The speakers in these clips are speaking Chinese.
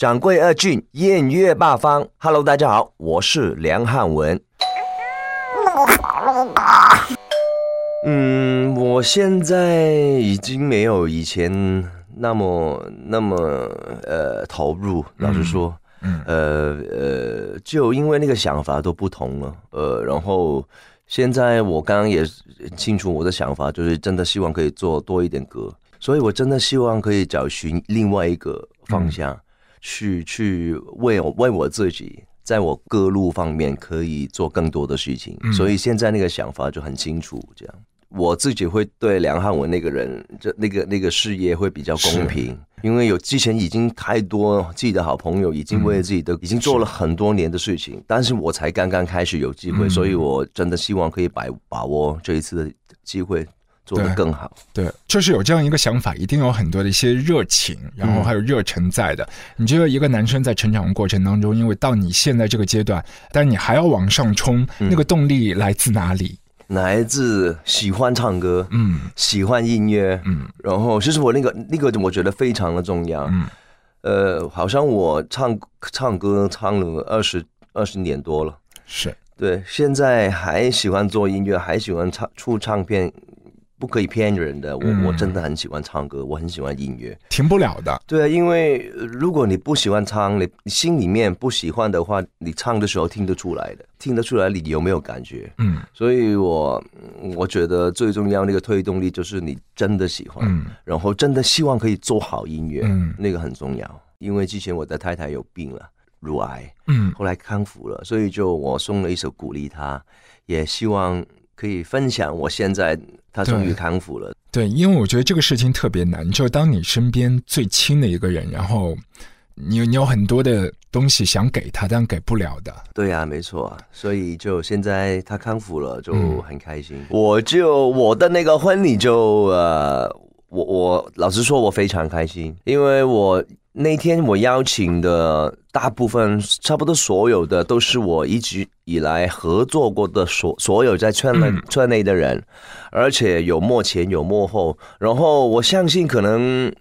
掌柜二俊，艳月八方。Hello，大家好，我是梁汉文。嗯，我现在已经没有以前那么那么呃投入。老实说，嗯，呃呃，就因为那个想法都不同了。呃，然后现在我刚刚也清楚我的想法，就是真的希望可以做多一点歌，所以我真的希望可以找寻另外一个方向。去去为我为我自己，在我各路方面可以做更多的事情，所以现在那个想法就很清楚。这样，我自己会对梁汉文那个人，这那个那个事业会比较公平，因为有之前已经太多自己的好朋友已经为自己的已经做了很多年的事情，但是我才刚刚开始有机会，所以我真的希望可以把把握这一次的机会。做得更好，对，就是有这样一个想法，一定有很多的一些热情，然后还有热忱在的。你觉得一个男生在成长的过程当中，因为到你现在这个阶段，但你还要往上冲，那个动力来自哪里？来自喜欢唱歌，嗯，喜欢音乐，嗯，然后其实我那个那个，我觉得非常的重要，嗯，呃，好像我唱唱歌唱了二十二十年多了，是。对，现在还喜欢做音乐，还喜欢唱出唱片。不可以骗人的，我我真的很喜欢唱歌，我很喜欢音乐，停不了的。对啊，因为如果你不喜欢唱，你心里面不喜欢的话，你唱的时候听得出来的，听得出来你有没有感觉？嗯，所以我我觉得最重要那个推动力就是你真的喜欢，然后真的希望可以做好音乐，嗯，那个很重要。因为之前我的太太有病了，乳癌，嗯，后来康复了，所以就我送了一首鼓励她，也希望。可以分享，我现在他终于康复了。对，因为我觉得这个事情特别难，就当你身边最亲的一个人，然后你你有很多的东西想给他，但给不了的。对呀，没错。所以就现在他康复了，就很开心。我就我的那个婚礼就呃，我我老实说，我非常开心，因为我。那天我邀请的大部分，差不多所有的都是我一直以来合作过的所所有在圈内圈内的人，而且有幕前有幕后，然后我相信可能。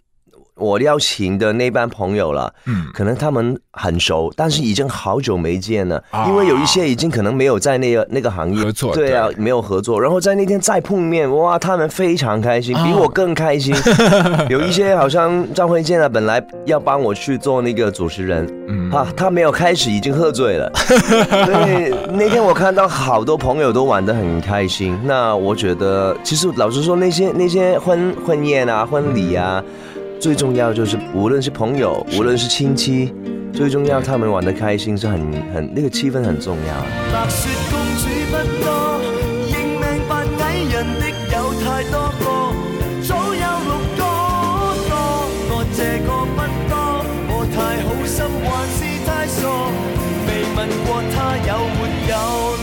我邀请的那班朋友了，嗯，可能他们很熟，但是已经好久没见了，因为有一些已经可能没有在那个那个行业合作，对啊，没有合作。然后在那天再碰面，哇，他们非常开心，比我更开心。有一些好像张慧健啊，本来要帮我去做那个主持人，嗯，啊，他没有开始已经喝醉了，所以那天我看到好多朋友都玩得很开心。那我觉得，其实老实说，那些那些婚婚宴啊、婚礼啊。最重要就是，无论是朋友，无论是亲戚，最重要他们玩的开心是很很那个气氛很重要。白雪公主不多，认命扮矮人的有太多个，早有六个多，我这个不多，我太好心还是太傻，未问过他有没有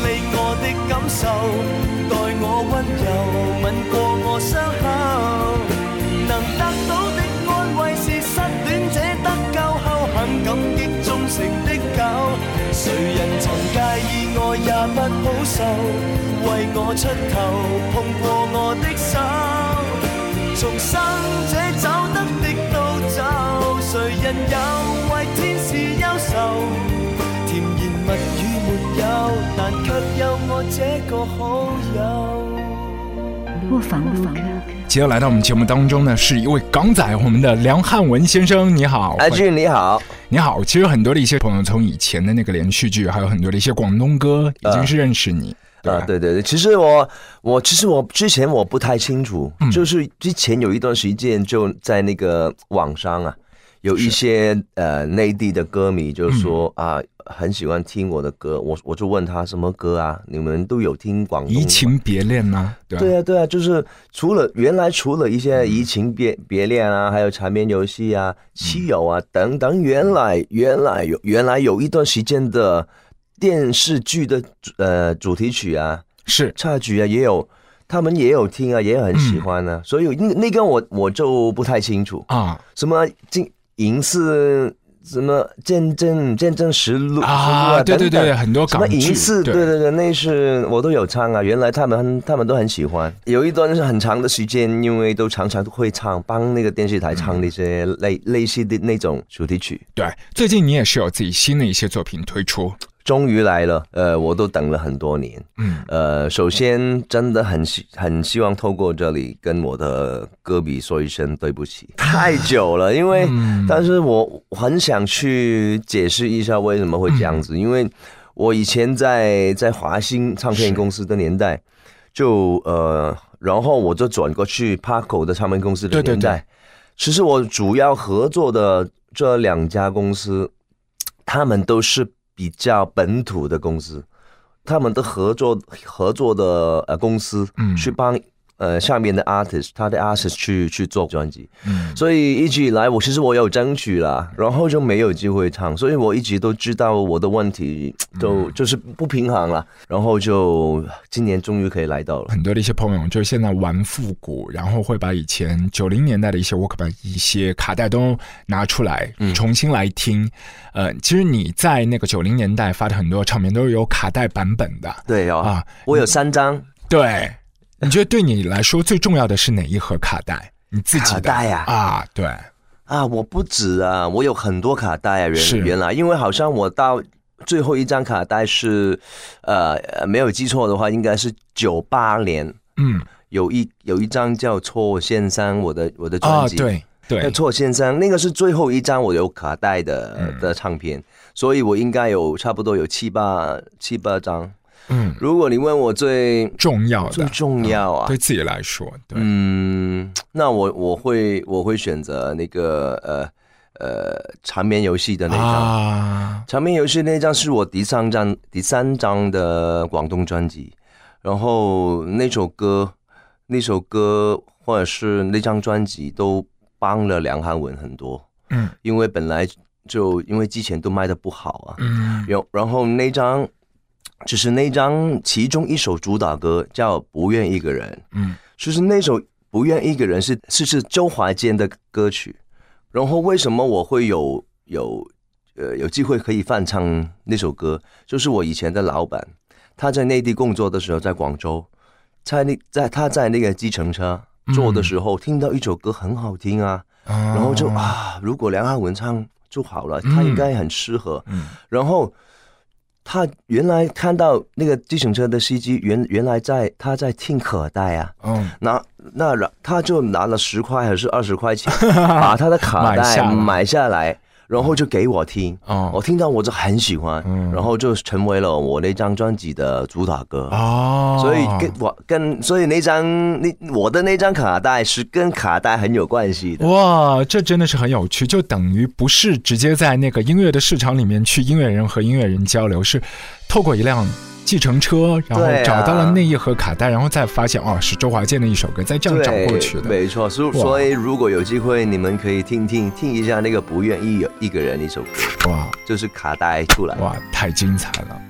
理我的感受，待我温柔吻过我伤口。失恋者得救后，很感激忠诚的狗，谁人曾介意我也不好受，为我出头碰过我的手，重生者走得的都走，谁人又为天使忧愁？甜言蜜语没有，但却有我这个好友。不妨不妨。接着来到我们节目当中呢，是一位港仔，我们的梁汉文先生，你好，阿俊你好，你好。其实很多的一些朋友从以前的那个连续剧，还有很多的一些广东歌，已经是认识你。啊，对对对，其实我我其实我之前我不太清楚，就是之前有一段时间就在那个网上啊。有一些呃内地的歌迷就说啊，很喜欢听我的歌，我我就问他什么歌啊？你们都有听广东移情别恋吗？对啊对啊，就是除了原来除了一些移情别别恋啊，还有缠绵游戏啊、七友啊等等，原来原来有原来有一段时间的电视剧的呃主题曲啊，是插曲啊，也有他们也有听啊，也很喜欢呢。所以那那个我我就不太清楚啊，什么今。银是什么见证见证实录啊，对对对，很多港剧银饰，对对对，那是我都有唱啊。原来他们他们都很喜欢。有一段是很长的时间，因为都常常会唱，帮那个电视台唱那些类类似的那种主题曲。对，最近你也是有自己新的一些作品推出。终于来了，呃，我都等了很多年，嗯，呃，首先真的很希很希望透过这里跟我的歌迷说一声对不起，太久了，因为，但是我很想去解释一下为什么会这样子，因为我以前在在华星唱片公司的年代，就呃，然后我就转过去 Parko 的唱片公司的年代，其实我主要合作的这两家公司，他们都是。比较本土的公司，他们的合作合作的呃公司，嗯，去帮。呃，下面的 artist，他的 artist 去去做专辑，嗯，所以一直以来我其实我有争取啦，然后就没有机会唱，所以我一直都知道我的问题都就是不平衡了，然后就今年终于可以来到了。很多的一些朋友就是现在玩复古，然后会把以前九零年代的一些 work 版一些卡带都拿出来重新来听。呃，其实你在那个九零年代发的很多唱片都是有卡带版本的，对哦，啊，我有三张，对。你觉得对你来说最重要的是哪一盒卡带？你自己卡带呀？啊，对啊，我不止啊，我有很多卡带啊。原原来，因为好像我到最后一张卡带是，呃，没有记错的话，应该是九八年。嗯，有一有一张叫《错先生》，我的我的专辑，对对，《错先生》那个是最后一张我有卡带的的唱片，所以我应该有差不多有七八七八张。嗯，如果你问我最重要的、最重要啊，对自己来说，嗯，那我我会我会选择那个呃呃缠绵游戏的那张，缠绵游戏那张是我第三张第三张的广东专辑，然后那首歌那首歌或者是那张专辑都帮了梁汉文很多，嗯，因为本来就因为之前都卖的不好啊，嗯，然然后那张。就是那张其中一首主打歌叫《不愿一个人》，嗯，就是那首《不愿一个人》是是是周华健的歌曲。然后为什么我会有有呃有机会可以翻唱那首歌？就是我以前的老板，他在内地工作的时候，在广州，在那在他在那个计程车坐的时候，听到一首歌很好听啊，然后就啊，如果梁汉文唱就好了，他应该很适合，嗯，然后。他原来看到那个计程车的司机，原原来在他在听可带啊，嗯，那那他就拿了十块还是二十块钱，把他的卡带买下来。然后就给我听，我听到我就很喜欢，然后就成为了我那张专辑的主打歌。哦，所以跟我跟所以那张那我的那张卡带是跟卡带很有关系的。哇，这真的是很有趣，就等于不是直接在那个音乐的市场里面去音乐人和音乐人交流，是透过一辆。计程车，然后找到了那一盒卡带，然后再发现哦，是周华健的一首歌，再这样找过去的。没错，所所以如果有机会，你们可以听听听一下那个不愿意有一个人一首歌，哇，就是卡带出来，哇，太精彩了。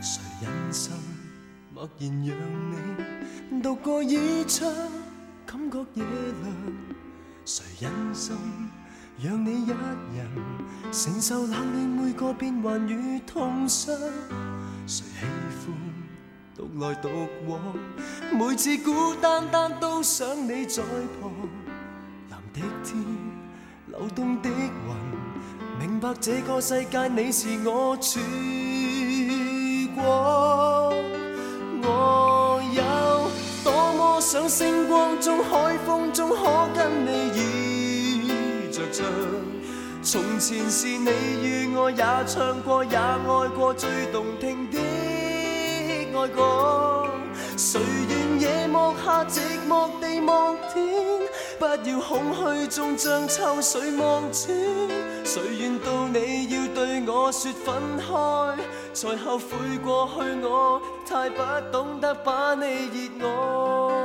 独来独往，每次孤单单都想你在旁。蓝的天，流动的云，明白这个世界你是我曙光。我有多么想星光中、海风中可跟你倚着唱。从前是你与我也唱过，也爱过最动。谁愿夜幕下寂寞地望天？不要空虚中将秋水望穿。谁愿到你要对我说分开，才后悔过去我太不懂得把你热爱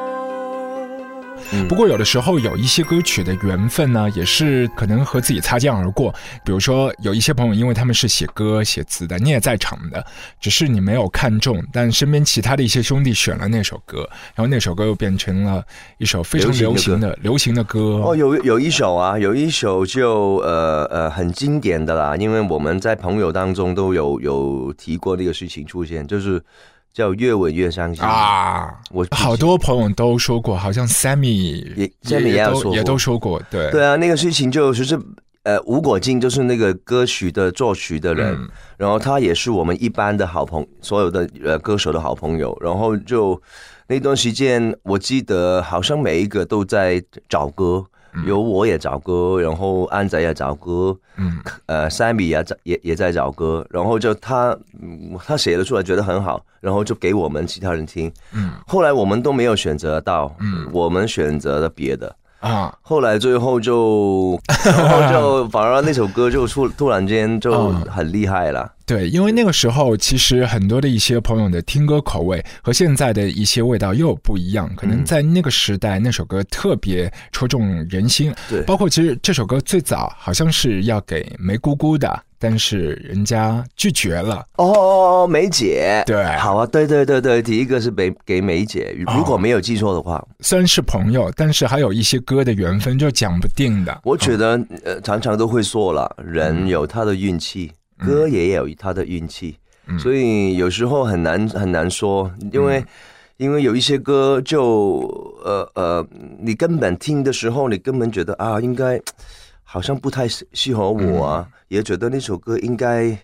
爱。不过有的时候有一些歌曲的缘分呢，也是可能和自己擦肩而过。比如说有一些朋友，因为他们是写歌写词的，你也在场的，只是你没有看中，但身边其他的一些兄弟选了那首歌，然后那首歌又变成了一首非常流行的流行的歌。哦，有有一首啊，有一首就呃呃很经典的啦，因为我们在朋友当中都有有提过这个事情出现，就是叫越吻越伤心啊。我好多朋友都说过，好像 Sammy 也 Sammy 也都也都说过，对对啊，那个事情就是呃吴果敬就是那个歌曲的作曲的人，然后他也是我们一般的好朋所有的呃歌手的好朋友，然后就那段时间我记得好像每一个都在找歌。有我也找歌，然后安仔也找歌，嗯，呃，Sammy 也找也也在找歌，然后就他他写了出来，觉得很好，然后就给我们其他人听，嗯，后来我们都没有选择到，嗯，我们选择了别的。啊，后来最后就，然后就反而那首歌就突突然间就很厉害了。对，因为那个时候其实很多的一些朋友的听歌口味和现在的一些味道又不一样，可能在那个时代那首歌特别戳中人心。对，包括其实这首歌最早好像是要给梅姑姑的。但是人家拒绝了。哦，梅姐。对，好啊，对对对对，第一个是给给梅姐，如果没有记错的话，虽然是朋友，但是还有一些歌的缘分就讲不定的。我觉得呃，常常都会说了，人有他的运气，歌也有他的运气，所以有时候很难很难说，因为因为有一些歌就呃呃，你根本听的时候，你根本觉得啊，应该。好像不太适适合我啊，也觉得那首歌应该，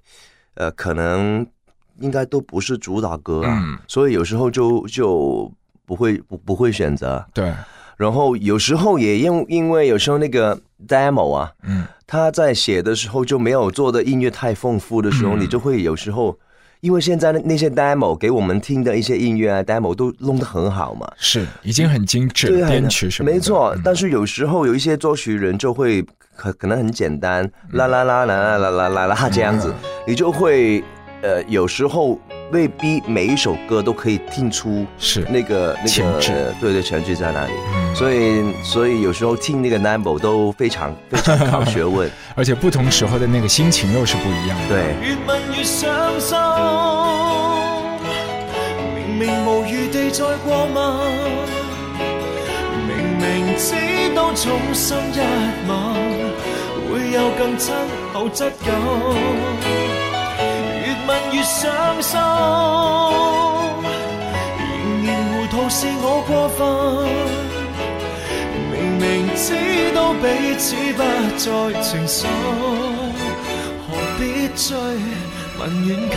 呃，可能应该都不是主打歌啊，所以有时候就就不会不不会选择。对，然后有时候也因因为有时候那个 demo 啊，嗯，他在写的时候就没有做的音乐太丰富的时候，你就会有时候。因为现在那些 demo 给我们听的一些音乐啊，demo 都弄得很好嘛，是已经很精致，编曲什么没错。但是有时候有一些作曲人就会可可能很简单，啦啦啦啦啦啦啦啦啦这样子，你就会呃有时候。未必每一首歌都可以听出是那个那个对对全质在哪里，所以所以有时候听那个 number 都非常非常考学问，而且不同时候的那个心情又是不一样的。对。越问越伤心，明明无余地再过问，明明知道重心一吻会有更亲厚质感。越伤心，仍然糊涂是我过分。明明知道彼此不再情深，何必追问远近？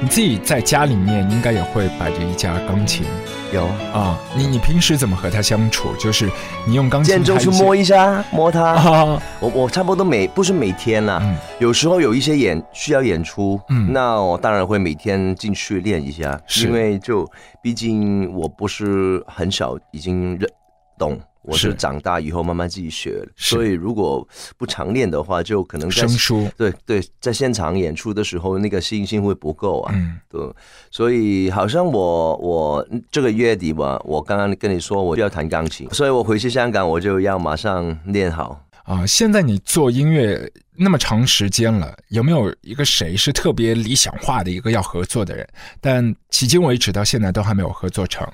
你自己在家里面应该也会摆着一架钢琴。有啊，你你平时怎么和他相处？就是你用钢琴，间中去摸一下，摸他。我我差不多每不是每天啦，有时候有一些演需要演出，那我当然会每天进去练一下，因为就毕竟我不是很少已经认懂。我是长大以后慢慢自己学，所以如果不常练的话，就可能生疏。对对，在现场演出的时候，那个信心会不够啊。嗯，对。所以好像我我这个月底吧，我刚刚跟你说我就要弹钢琴，所以我回去香港我就要马上练好啊。现在你做音乐那么长时间了，有没有一个谁是特别理想化的一个要合作的人？但迄今为止到现在都还没有合作成。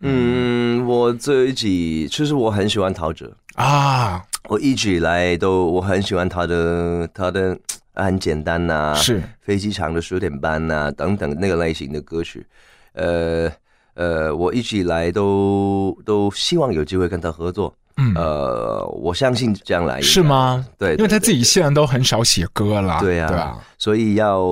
嗯，我自己其实我很喜欢陶喆。啊，我一直以来都我很喜欢他的他的很简单呐，是。飞机场的十点半呐等等那个类型的歌曲，呃呃，我一直以来都都希望有机会跟他合作。嗯，呃，我相信将来是吗？对，因为他自己现在都很少写歌了，对呀，对啊，所以要，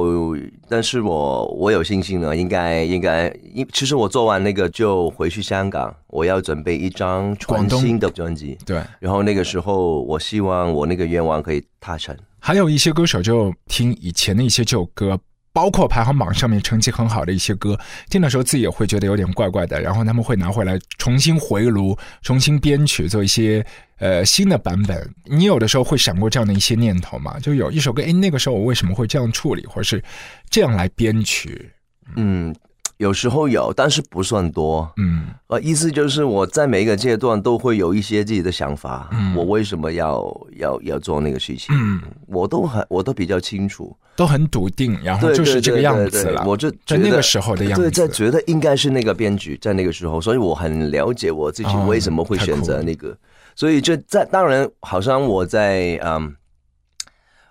但是我我有信心呢，应该应该，因其实我做完那个就回去香港，我要准备一张全新的专辑，对，然后那个时候我希望我那个愿望可以达成。还有一些歌手就听以前的一些旧歌。包括排行榜上面成绩很好的一些歌，听的时候自己也会觉得有点怪怪的，然后他们会拿回来重新回炉、重新编曲，做一些呃新的版本。你有的时候会闪过这样的一些念头吗？就有一首歌，哎，那个时候我为什么会这样处理，或是这样来编曲？嗯，有时候有，但是不算多。嗯呃，意思就是我在每一个阶段都会有一些自己的想法，我为什么要要要做那个事情，嗯，我都很我都比较清楚。都很笃定，然后就是这个样子了。对我就在觉得那个时候的样子，对，在觉得应该是那个编剧在那个时候，所以我很了解我自己哦为什么会选择那个。所以就在当然，好像我在嗯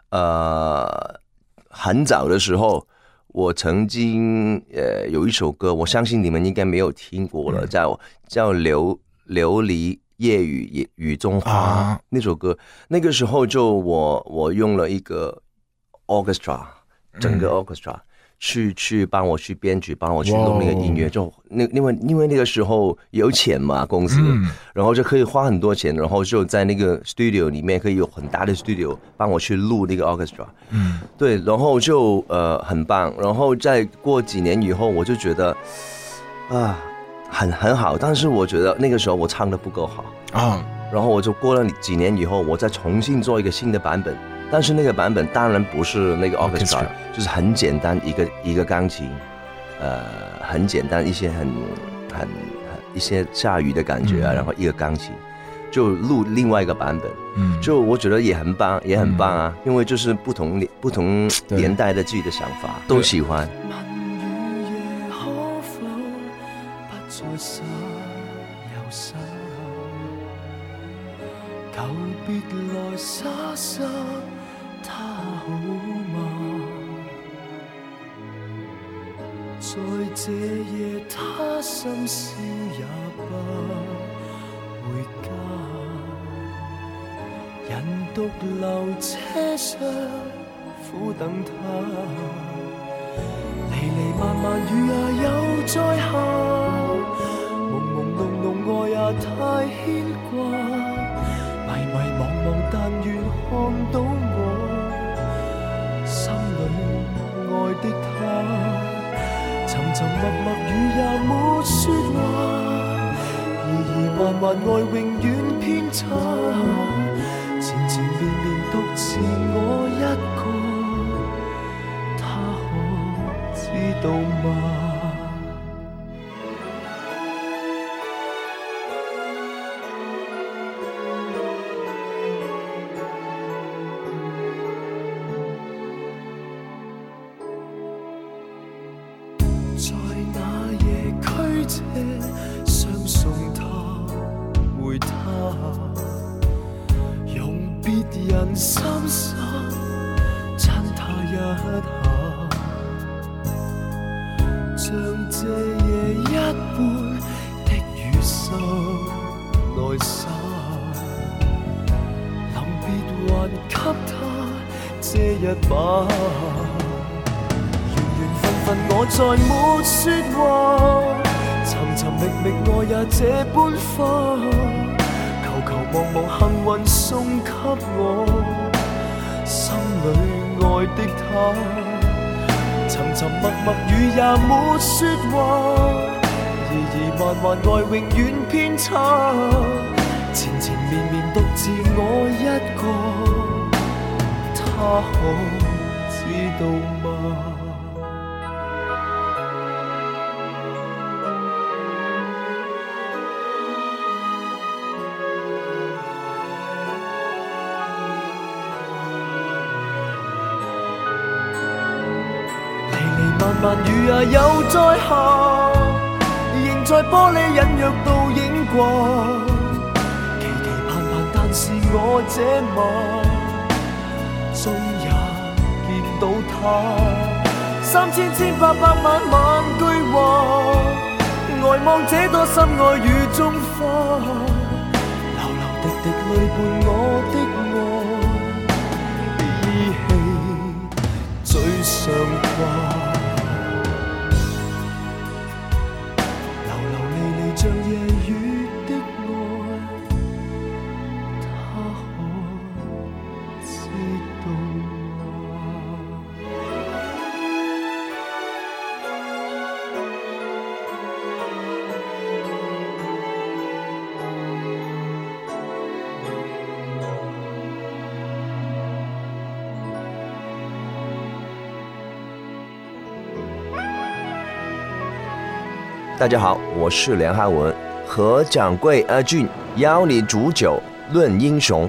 呃很早的时候，我曾经呃有一首歌，我相信你们应该没有听过了，嗯叫叫琉琉璃夜雨雨雨中花、啊那首歌。那个时候就我我用了一个 orchestra，整嗯个 orchestra、去去帮我去编曲，帮我去弄那个音乐，就那因为因为那个时候有钱嘛，公司，嗯。然后就可以花很多钱，然后就在那个 studio 里面可以有很大的 studio 帮我去录那个 orchestra，嗯。对，然后就呃很棒，然后再过几年以后，我就觉得啊很很好，但是我觉得那个时候我唱的不够好，啊，然后我就过了几年以后，我再重新做一个新的版本，但是那个版本当然不是那个 orchestra，Orchestra。就是很简单一个一个钢琴，呃，很简单一些很很很一些下雨的感觉啊，嗯。然后一个钢琴，就录另外一个版本，嗯，就我觉得也很棒，也很棒啊，因为就是不同年不同年代的自己的想法都喜欢。在這夜，他深宵也不回家。人獨留車廂，苦等他。離離漫漫雨也又再下，朦朦朧朧愛也太牽掛，迷迷茫茫但愿看到我心里愛的他。沉默默语也没说话，疑疑幻幻爱永远偏差，缠缠绵绵独自我一个。他可知道吗？我再沒說話，尋尋覓覓愛也這般花，求求望望幸運送給我心里愛的他。沉沉默默雨也沒說話，疑疑幻幻愛永遠偏差，纏纏綿綿獨自我一個，他可知道雨又再下，仍在玻璃隱約倒影掛。期期盼盼，但是我這晚終也見到他。三千千百百萬萬句話，呆望這朵心愛雨中花，流流滴滴淚伴我的愛，依稀最上掛。大家好，我是梁汉文，何掌柜阿俊邀你煮酒论英雄。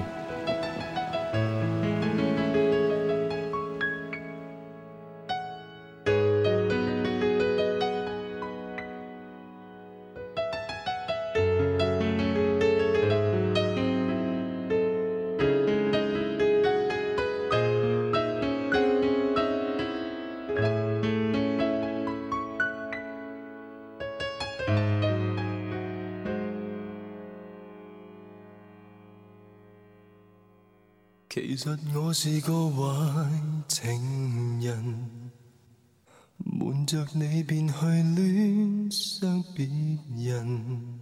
其实我是个坏情人，瞒着你便去恋上别人，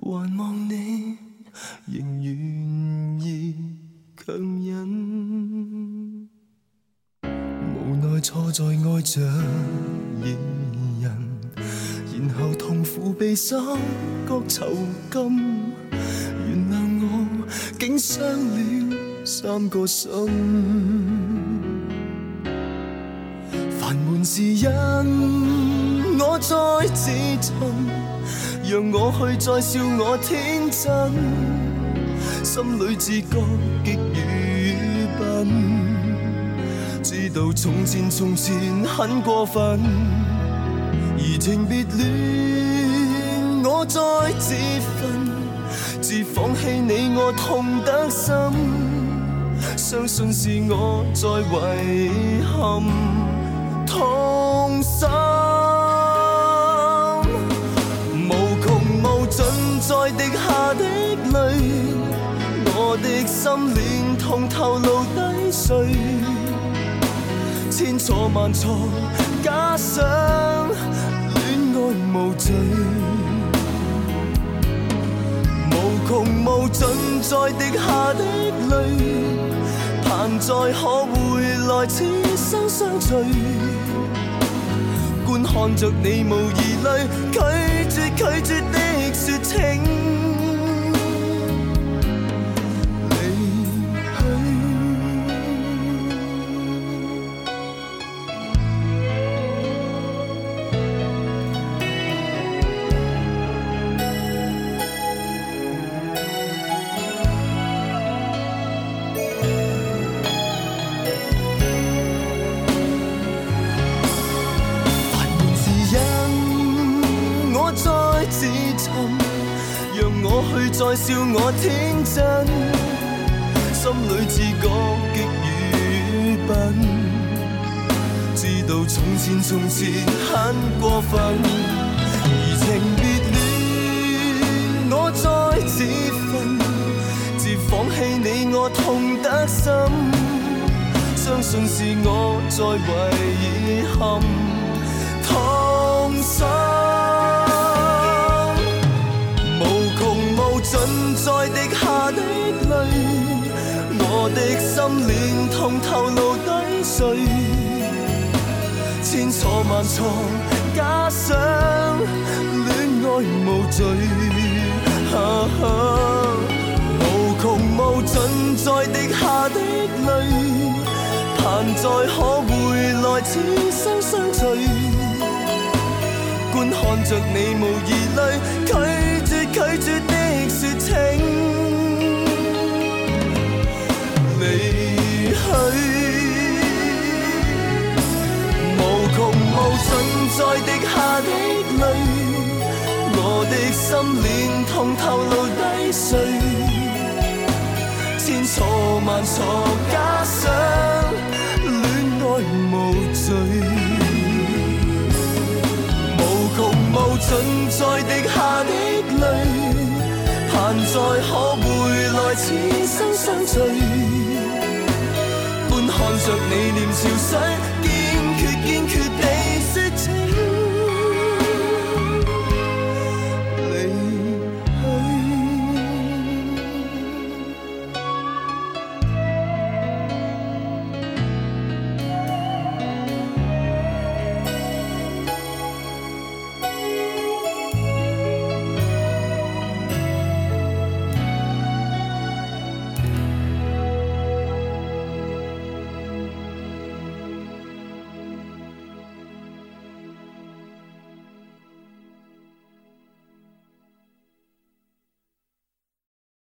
还望你仍愿意强忍，无奈错在爱着异人，然后痛苦被三角囚禁。原谅我，竟伤了三个心。烦闷是因我再自寻，让我去再笑我天真，心里自觉极愚笨，知道从前从前很过分，移情别恋我再自焚。自放弃你，我痛得深，相信是我在遗憾痛心，无穷无尽在滴下的泪，我的心连同头颅低垂，千错万错加上恋爱无罪。穷无尽在滴下的泪，盼再可回来，此生相聚。观看着你无疑虑，拒绝拒绝的说我去。再笑我天真，心里自觉极愚笨，知道从前从前很过分，移情别恋我再自焚，自放弃你我痛得深，相信是我在遗憾痛心。尽在滴下的泪，我的心连同头颅低垂，千错万错加上恋爱无罪，无穷无尽在滴下的泪，盼再可回来，此生相聚，观看着你无疑泪，拒绝拒绝。请离去，无穷无尽在滴下的泪，我的心连同头颅低碎，千错万错加上恋爱无罪，无穷无尽在滴下的泪，盼再可回来，此生相聚，半看着你脸潮水，